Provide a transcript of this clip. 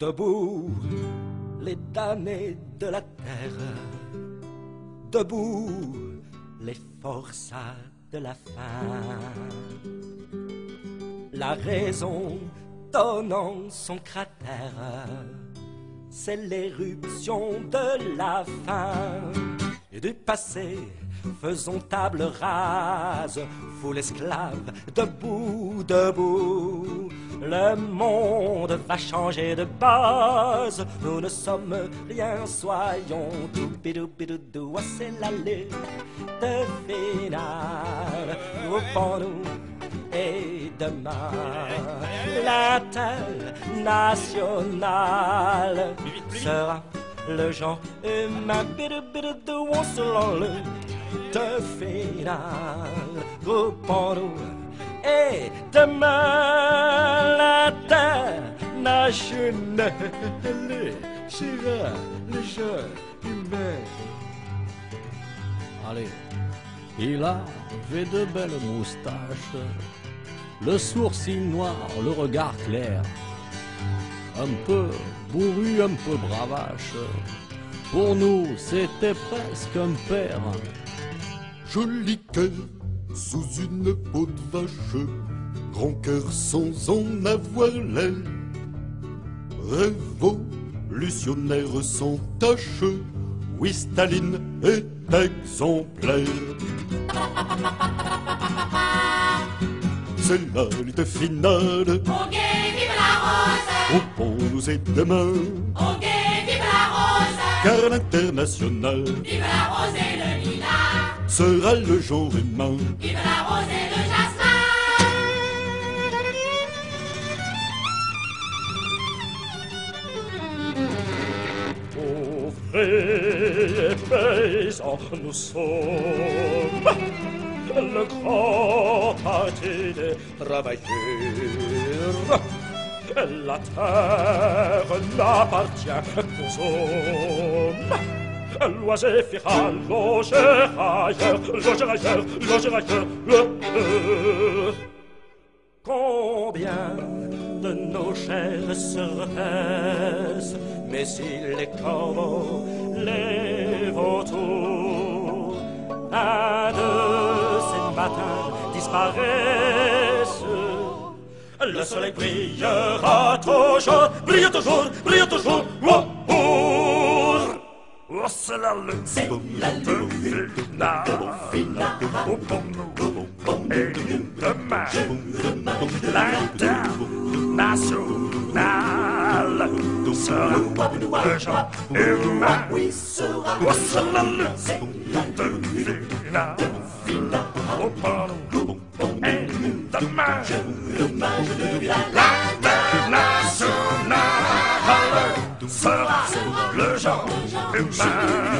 Debout, les damnés de la terre. Debout, les forçats de la faim. La raison donnant son cratère, c'est l'éruption de la fin et du passé. Faisons table rase, foule esclave, debout, debout. Le monde va changer de base. Nous ne sommes rien, soyons tout bidou bidou dou. C'est l'allée de finale. Groupons-nous et demain l'international sera le genre humain. Bidou bidou dou, on se l'enlève de finale. Groupons-nous et demain l'international sera le genre humain. Allez, il avait de belles moustaches, le sourcil noir, le regard clair, un peu bourru, un peu bravache. Pour nous, c'était presque un père. Joli cœur sous une peau de vache, grand cœur sans en avoir l'air, révolutionnaire sans tache, oui Staline est exemplaire. C'est la lutte finale, Au vive la rose. Au pont nous est demain, car l'international Vive la rose et le lilas sera le genre humain. Vive la rose et le jasmin et paysans, nous sommes le grand parti des travailleurs. La terre n'appartient qu'aux hommes. Loisir fera loger ailleurs, loger ailleurs, loger ailleurs. Euh, Combien de nos chairs se repaissent, mais si les corbeaux, les vautours, un de ces matins disparaissent, le soleil brillera toujours, brille toujours, brille toujours. Oh, oh, oh, c'est la lune, c'est la lune finale. Oh, pour nous, et demain, l'international sera le genre humain. Oh, c'est la lune finale. Oh, pour et demain, l'international sera le genre humain.